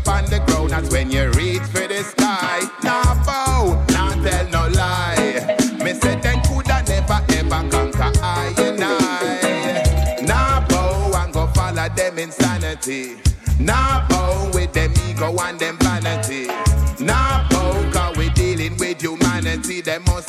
upon the ground. as when you reach for the sky. Nah, bow, nah, tell no lie. Me said then coulda never ever conquer I and I. Now bow and go follow them insanity. Nah, bow with them ego and them vanity. Now bow 'cause we dealing with humanity. Them must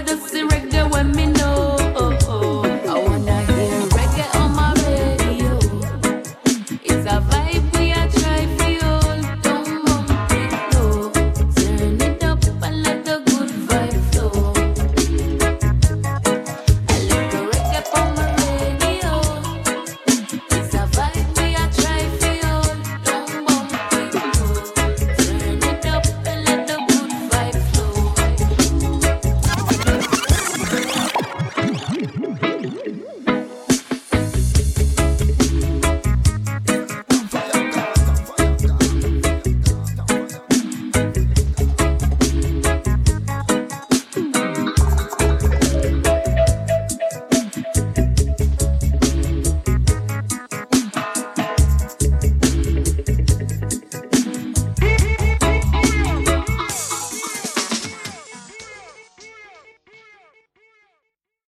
I just the reggae when me